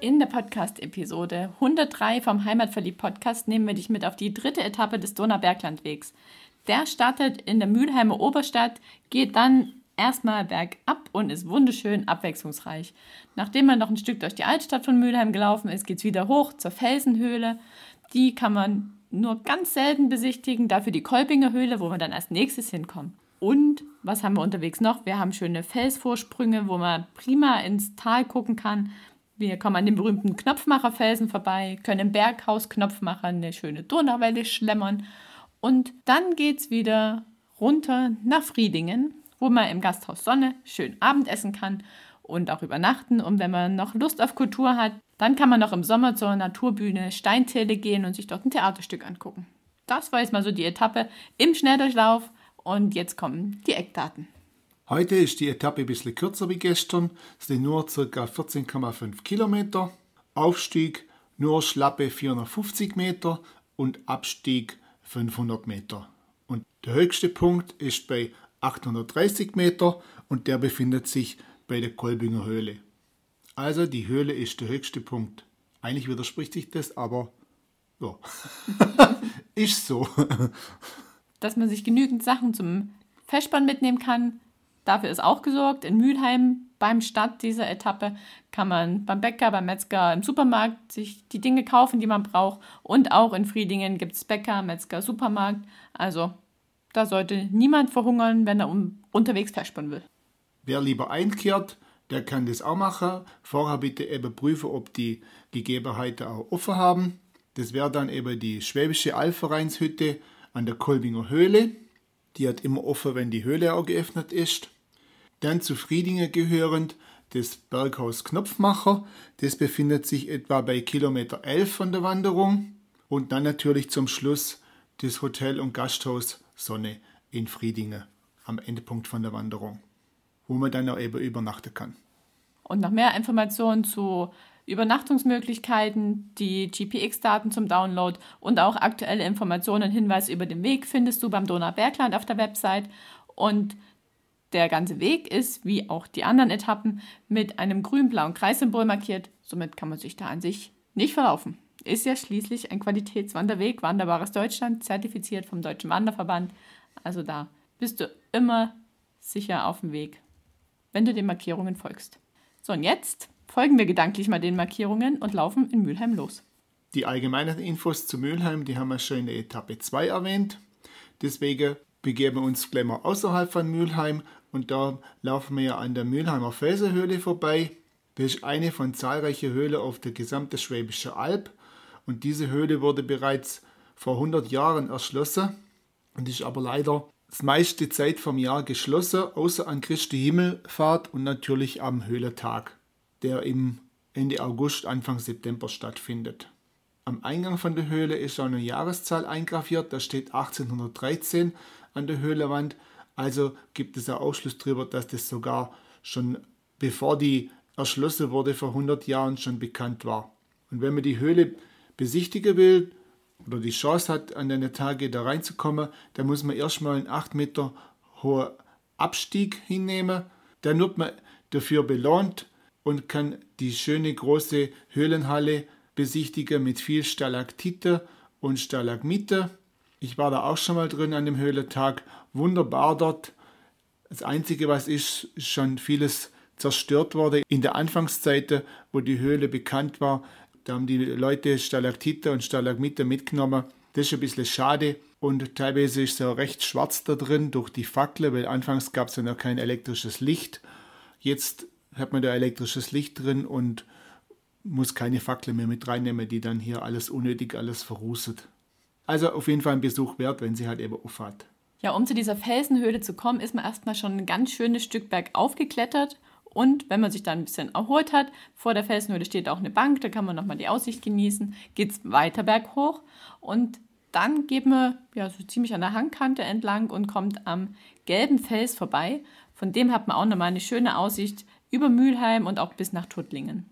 In der Podcast-Episode 103 vom Heimatverliebt-Podcast nehmen wir dich mit auf die dritte Etappe des Donauberglandwegs. Der startet in der Mülheimer Oberstadt, geht dann erstmal bergab und ist wunderschön abwechslungsreich. Nachdem man noch ein Stück durch die Altstadt von Mülheim gelaufen ist, geht es wieder hoch zur Felsenhöhle. Die kann man nur ganz selten besichtigen, dafür die Kolbinger Höhle, wo wir dann als nächstes hinkommen. Und was haben wir unterwegs noch? Wir haben schöne Felsvorsprünge, wo man prima ins Tal gucken kann. Wir kommen an den berühmten Knopfmacherfelsen vorbei, können im Berghaus Knopfmacher eine schöne Donauwelle schlemmern. Und dann geht es wieder runter nach Friedingen, wo man im Gasthaus Sonne schön Abendessen kann und auch übernachten. Und wenn man noch Lust auf Kultur hat, dann kann man noch im Sommer zur Naturbühne Steintäle gehen und sich dort ein Theaterstück angucken. Das war jetzt mal so die Etappe im Schnelldurchlauf und jetzt kommen die Eckdaten. Heute ist die Etappe ein bisschen kürzer wie gestern, es sind nur ca. 14,5 Kilometer. Aufstieg nur schlappe 450 Meter und Abstieg 500 Meter. Und der höchste Punkt ist bei 830 Meter und der befindet sich bei der Kolbinger Höhle. Also die Höhle ist der höchste Punkt. Eigentlich widerspricht sich das, aber ja, ist so. Dass man sich genügend Sachen zum Festspann mitnehmen kann, dafür ist auch gesorgt. In Mülheim beim Start dieser Etappe kann man beim Bäcker, beim Metzger, im Supermarkt sich die Dinge kaufen, die man braucht. Und auch in Friedingen gibt es Bäcker, Metzger, Supermarkt. Also da sollte niemand verhungern, wenn er um, unterwegs festspannen will. Wer lieber einkehrt, der kann das auch machen. Vorher bitte eben prüfen, ob die Gegebenheiten auch offen haben. Das wäre dann eben die Schwäbische Allvereinshütte an der Kolbinger Höhle. Die hat immer offen, wenn die Höhle auch geöffnet ist. Dann zu Friedingen gehörend das Berghaus Knopfmacher. Das befindet sich etwa bei Kilometer 11 von der Wanderung. Und dann natürlich zum Schluss das Hotel und Gasthaus Sonne in Friedingen am Endpunkt von der Wanderung, wo man dann auch eben übernachten kann. Und noch mehr Informationen zu Übernachtungsmöglichkeiten, die GPX-Daten zum Download und auch aktuelle Informationen und Hinweise über den Weg findest du beim Donaubergland auf der Website. Und der ganze Weg ist, wie auch die anderen Etappen, mit einem grün-blauen Kreissymbol markiert. Somit kann man sich da an sich nicht verlaufen ist ja schließlich ein Qualitätswanderweg, Wanderbares Deutschland, zertifiziert vom Deutschen Wanderverband. Also da bist du immer sicher auf dem Weg, wenn du den Markierungen folgst. So, und jetzt folgen wir gedanklich mal den Markierungen und laufen in Mülheim los. Die allgemeinen Infos zu Mülheim, die haben wir schon in der Etappe 2 erwähnt. Deswegen begeben wir uns gleich mal außerhalb von Mülheim und da laufen wir ja an der Mülheimer Felsenhöhle vorbei. Das ist eine von zahlreichen Höhlen auf der gesamten Schwäbischen Alb und diese Höhle wurde bereits vor 100 Jahren erschlossen und ist aber leider das meiste Zeit vom Jahr geschlossen, außer an Christi Himmelfahrt und natürlich am Höhletag, der im Ende August, Anfang September stattfindet. Am Eingang von der Höhle ist auch eine Jahreszahl eingraviert, da steht 1813 an der Höhlewand, also gibt es einen Aufschluss darüber, dass das sogar schon bevor die erschlossen wurde vor 100 Jahren schon bekannt war. Und wenn man die Höhle besichtigen will oder die Chance hat, an den Tage da reinzukommen, dann muss man erstmal einen 8 Meter hohen Abstieg hinnehmen. Dann wird man dafür belohnt und kann die schöne große Höhlenhalle besichtigen mit viel Stalaktite und Stalagmite. Ich war da auch schon mal drin an dem Höhlentag. Wunderbar dort. Das Einzige, was ist, ist schon vieles zerstört worden. In der Anfangszeit, wo die Höhle bekannt war, da haben die Leute Stalaktite und Stalagmite mitgenommen. Das ist ein bisschen schade und teilweise ist es auch recht schwarz da drin durch die Fackel, weil anfangs gab es ja noch kein elektrisches Licht. Jetzt hat man da elektrisches Licht drin und muss keine Fackel mehr mit reinnehmen, die dann hier alles unnötig alles verrußet. Also auf jeden Fall ein Besuch wert, wenn sie halt eben auffahrt. Ja, um zu dieser Felsenhöhle zu kommen, ist man erstmal schon ein ganz schönes Stück bergauf geklettert Und wenn man sich dann ein bisschen erholt hat, vor der Felsenhöhle steht auch eine Bank, da kann man nochmal die Aussicht genießen, geht es weiter berghoch und dann geht man ja, so ziemlich an der Hangkante entlang und kommt am gelben Fels vorbei. Von dem hat man auch nochmal eine schöne Aussicht über Mülheim und auch bis nach Tuttlingen.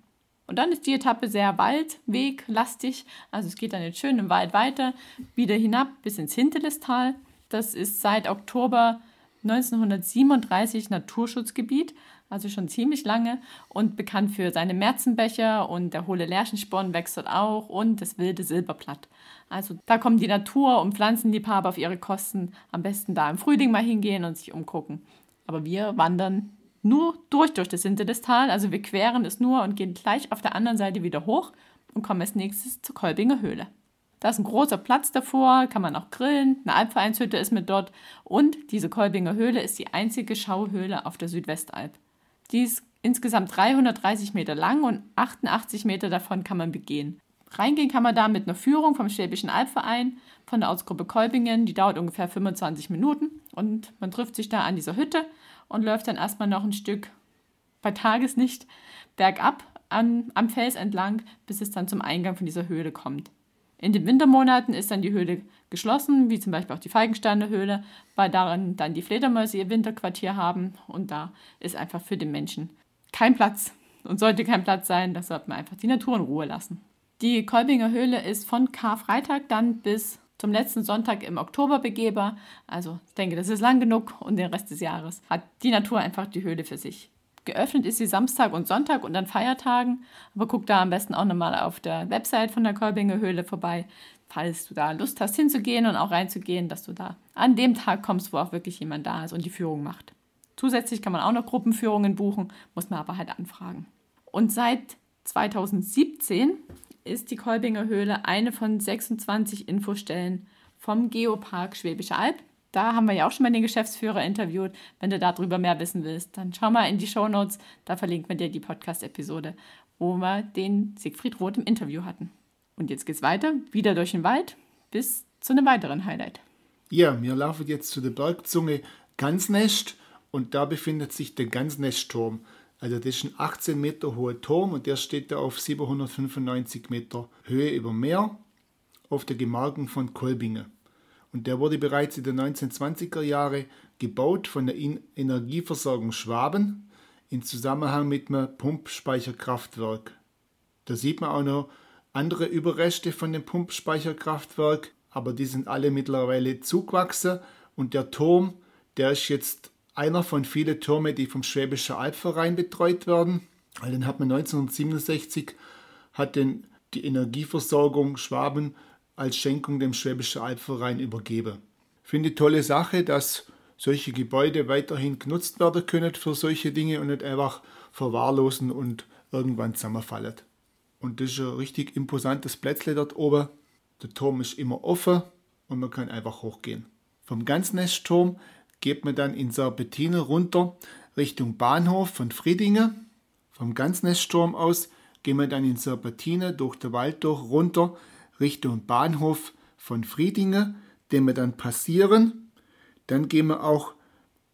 Und dann ist die Etappe sehr waldweglastig. Also es geht dann jetzt schön im Wald weiter, wieder hinab bis ins Hinterlistal. Das ist seit Oktober 1937 Naturschutzgebiet, also schon ziemlich lange und bekannt für seine Märzenbecher und der hohle Lärchensporn wächst dort auch und das wilde Silberblatt. Also da kommen die Natur- und Pflanzenliebhaber auf ihre Kosten. Am besten da im Frühling mal hingehen und sich umgucken. Aber wir wandern nur durch durch das Sintelistal, also wir queren es nur und gehen gleich auf der anderen Seite wieder hoch und kommen als nächstes zur Kolbinger Höhle. Da ist ein großer Platz davor, kann man auch grillen, eine Alpvereinshütte ist mit dort und diese Kolbinger Höhle ist die einzige Schauhöhle auf der Südwestalb. Die ist insgesamt 330 Meter lang und 88 Meter davon kann man begehen. Reingehen kann man da mit einer Führung vom Schwäbischen Albverein von der Ortsgruppe Kolbingen. Die dauert ungefähr 25 Minuten und man trifft sich da an dieser Hütte und läuft dann erstmal noch ein Stück bei Tageslicht bergab an, am Fels entlang, bis es dann zum Eingang von dieser Höhle kommt. In den Wintermonaten ist dann die Höhle geschlossen, wie zum Beispiel auch die Feigensteiner Höhle, weil darin dann die Fledermäuse ihr Winterquartier haben und da ist einfach für den Menschen kein Platz und sollte kein Platz sein, da sollte man einfach die Natur in Ruhe lassen. Die Kolbinger Höhle ist von Karfreitag dann bis zum letzten Sonntag im Oktober begehbar. Also ich denke, das ist lang genug und den Rest des Jahres hat die Natur einfach die Höhle für sich. Geöffnet ist sie Samstag und Sonntag und an Feiertagen, aber guck da am besten auch nochmal auf der Website von der Kolbinger Höhle vorbei, falls du da Lust hast hinzugehen und auch reinzugehen, dass du da an dem Tag kommst, wo auch wirklich jemand da ist und die Führung macht. Zusätzlich kann man auch noch Gruppenführungen buchen, muss man aber halt anfragen. Und seit 2017 ist die Kolbinger Höhle eine von 26 Infostellen vom Geopark Schwäbische Alb. Da haben wir ja auch schon mal den Geschäftsführer interviewt. Wenn du darüber mehr wissen willst, dann schau mal in die Show Notes. Da verlinken wir dir die Podcast-Episode, wo wir den Siegfried Roth im Interview hatten. Und jetzt geht's weiter, wieder durch den Wald, bis zu einem weiteren Highlight. Ja, wir laufen jetzt zu der Bergzunge Gansnest und da befindet sich der Gansnestturm. Also das ist ein 18 Meter hoher Turm und der steht da auf 795 Meter Höhe über Meer auf der Gemarkung von Kolbinge. Und der wurde bereits in den 1920er Jahren gebaut von der Energieversorgung Schwaben in Zusammenhang mit einem Pumpspeicherkraftwerk. Da sieht man auch noch andere Überreste von dem Pumpspeicherkraftwerk, aber die sind alle mittlerweile zugewachsen und der Turm, der ist jetzt einer von vielen Türmen, die vom Schwäbischen Albverein betreut werden. Den hat man 1967 hat den, die Energieversorgung Schwaben als Schenkung dem Schwäbischen Albverein übergeben. Ich finde tolle Sache, dass solche Gebäude weiterhin genutzt werden können für solche Dinge und nicht einfach verwahrlosen und irgendwann zusammenfallen. Und das ist ein richtig imposantes Plätzle dort oben. Der Turm ist immer offen und man kann einfach hochgehen. Vom Ganznestturm geht man dann in Serpentine runter Richtung Bahnhof von Friedingen. Vom Ganznestturm aus gehen wir dann in Serpentine durch den Wald durch runter Richtung Bahnhof von Friedingen, den wir dann passieren. Dann gehen wir auch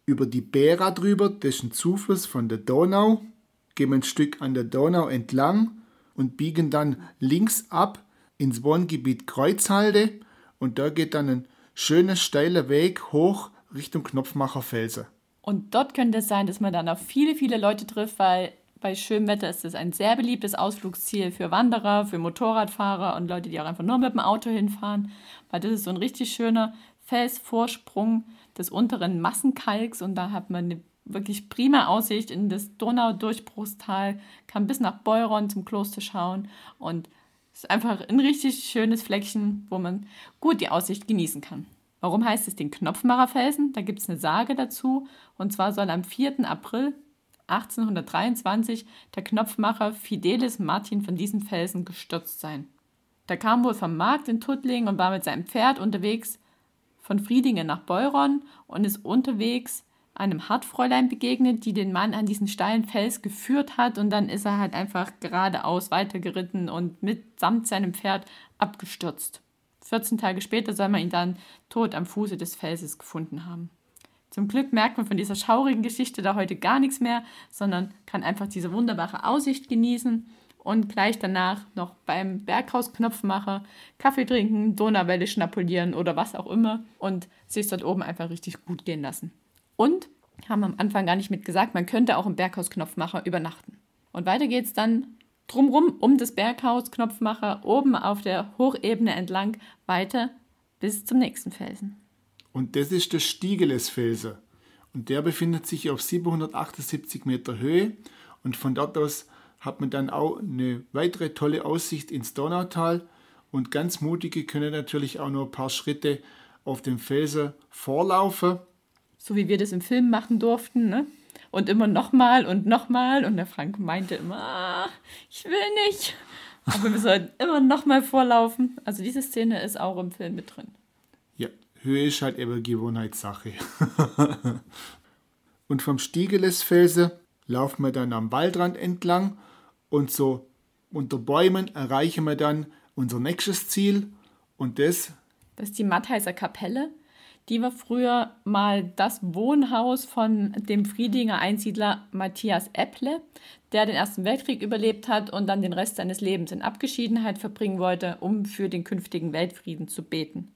über die Bera drüber, das ist ein Zufluss von der Donau. Gehen wir ein Stück an der Donau entlang und biegen dann links ab ins Wohngebiet Kreuzhalde und da geht dann ein schöner steiler Weg hoch Richtung Knopfmacher Felsen. Und dort könnte es sein, dass man dann auf viele, viele Leute trifft, weil bei schönem Wetter ist es ein sehr beliebtes Ausflugsziel für Wanderer, für Motorradfahrer und Leute, die auch einfach nur mit dem Auto hinfahren, weil das ist so ein richtig schöner Felsvorsprung des unteren Massenkalks und da hat man eine wirklich prima Aussicht in das Donaudurchbruchstal, kann bis nach Beuron zum Kloster schauen und es ist einfach ein richtig schönes Fleckchen, wo man gut die Aussicht genießen kann. Warum heißt es den Knopfmacherfelsen? Da gibt es eine Sage dazu. Und zwar soll am 4. April 1823 der Knopfmacher Fidelis Martin von diesem Felsen gestürzt sein. Der kam wohl vom Markt in Tuttlingen und war mit seinem Pferd unterwegs von Friedingen nach Beuron und ist unterwegs einem Hartfräulein begegnet, die den Mann an diesen steilen Fels geführt hat und dann ist er halt einfach geradeaus weitergeritten und mitsamt seinem Pferd abgestürzt. 14 Tage später soll man ihn dann tot am Fuße des Felses gefunden haben. Zum Glück merkt man von dieser schaurigen Geschichte da heute gar nichts mehr, sondern kann einfach diese wunderbare Aussicht genießen und gleich danach noch beim Berghausknopfmacher Kaffee trinken, Donauwelle schnapulieren oder was auch immer und sich dort oben einfach richtig gut gehen lassen. Und, haben am Anfang gar nicht mit gesagt, man könnte auch im Berghausknopfmacher übernachten. Und weiter geht's dann drumrum um das Berghausknopfmacher oben auf der Hochebene entlang weiter bis zum nächsten Felsen. Und das ist der Stiegeles-Felsen. Und der befindet sich auf 778 Meter Höhe und von dort aus hat man dann auch eine weitere tolle Aussicht ins Donautal und ganz mutige können natürlich auch nur ein paar Schritte auf dem Felsen vorlaufen. So wie wir das im Film machen durften, ne? Und immer nochmal und nochmal. Und der Frank meinte immer, ah, ich will nicht. Aber wir sollten immer nochmal vorlaufen. Also diese Szene ist auch im Film mit drin. Höhe ist halt eben Gewohnheitssache. und vom Stiegelesfelsen laufen wir dann am Waldrand entlang und so unter Bäumen erreichen wir dann unser nächstes Ziel und das. Das ist die Mattheiser Kapelle. Die war früher mal das Wohnhaus von dem Friedinger Einsiedler Matthias Epple, der den Ersten Weltkrieg überlebt hat und dann den Rest seines Lebens in Abgeschiedenheit verbringen wollte, um für den künftigen Weltfrieden zu beten.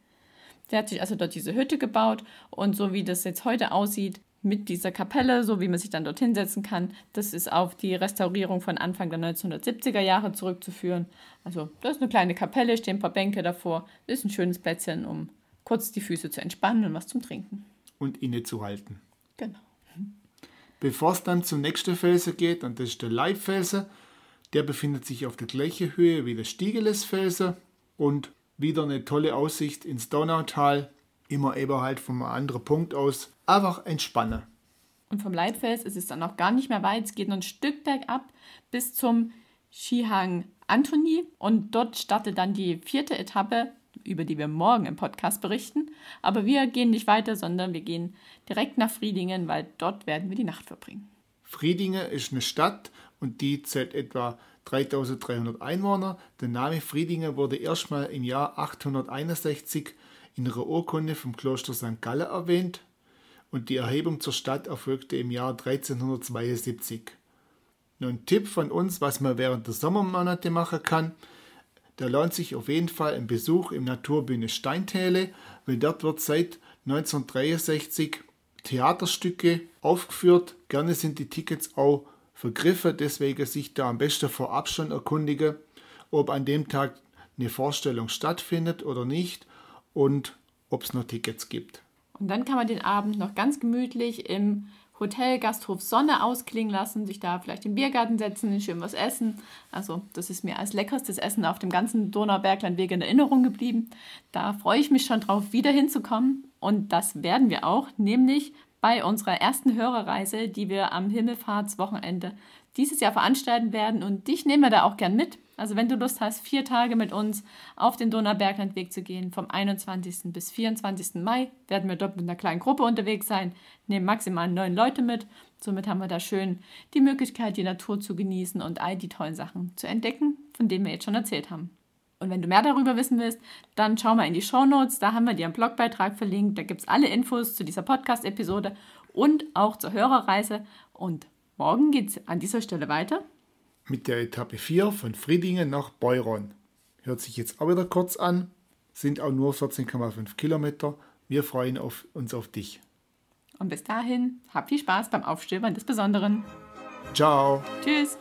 Der hat sich also dort diese Hütte gebaut und so wie das jetzt heute aussieht, mit dieser Kapelle, so wie man sich dann dorthin setzen kann. Das ist auf die Restaurierung von Anfang der 1970er Jahre zurückzuführen. Also, das ist eine kleine Kapelle, stehen ein paar Bänke davor. Das ist ein schönes Plätzchen, um kurz die Füße zu entspannen und was zum Trinken. Und innezuhalten. Genau. Bevor es dann zum nächsten Felsen geht, und das ist der Leibfelsen, der befindet sich auf der gleichen Höhe wie der Stiegelesfelsen und wieder eine tolle Aussicht ins Donautal immer eben halt vom anderen Punkt aus einfach entspannen. Und vom Leitfels ist es dann auch gar nicht mehr weit. Es geht noch ein Stück bergab bis zum Skihang Antoni und dort startet dann die vierte Etappe, über die wir morgen im Podcast berichten. Aber wir gehen nicht weiter, sondern wir gehen direkt nach Friedingen, weil dort werden wir die Nacht verbringen. Friedingen ist eine Stadt und die zählt etwa 3300 Einwohner. Der Name Friedingen wurde erstmal im Jahr 861 in ihrer Urkunde vom Kloster St. Galle erwähnt und die Erhebung zur Stadt erfolgte im Jahr 1372. Nun ein Tipp von uns, was man während der Sommermonate machen kann, da lohnt sich auf jeden Fall ein Besuch im Naturbühne Steintäle, weil dort wird seit 1963 Theaterstücke aufgeführt. Gerne sind die Tickets auch vergriffen, deswegen sich da am besten vorab schon erkundigen, ob an dem Tag eine Vorstellung stattfindet oder nicht und ob es noch Tickets gibt. Und dann kann man den Abend noch ganz gemütlich im Hotel Gasthof Sonne ausklingen lassen, sich da vielleicht im Biergarten setzen, schön was essen. Also das ist mir als leckerstes Essen auf dem ganzen Donauberglandweg in Erinnerung geblieben. Da freue ich mich schon drauf, wieder hinzukommen. Und das werden wir auch, nämlich bei unserer ersten Hörerreise, die wir am Himmelfahrtswochenende dieses Jahr veranstalten werden. Und dich nehmen wir da auch gern mit. Also wenn du Lust hast, vier Tage mit uns auf den Donauberglandweg zu gehen, vom 21. bis 24. Mai, werden wir dort mit einer kleinen Gruppe unterwegs sein, nehmen maximal neun Leute mit. Somit haben wir da schön die Möglichkeit, die Natur zu genießen und all die tollen Sachen zu entdecken, von denen wir jetzt schon erzählt haben. Und wenn du mehr darüber wissen willst, dann schau mal in die Show Notes. Da haben wir dir einen Blogbeitrag verlinkt. Da gibt es alle Infos zu dieser Podcast-Episode und auch zur Hörerreise. Und morgen geht es an dieser Stelle weiter mit der Etappe 4 von Friedingen nach Beuron. Hört sich jetzt auch wieder kurz an, sind auch nur 14,5 Kilometer. Wir freuen auf, uns auf dich. Und bis dahin, habt viel Spaß beim Aufstöbern des Besonderen. Ciao. Tschüss.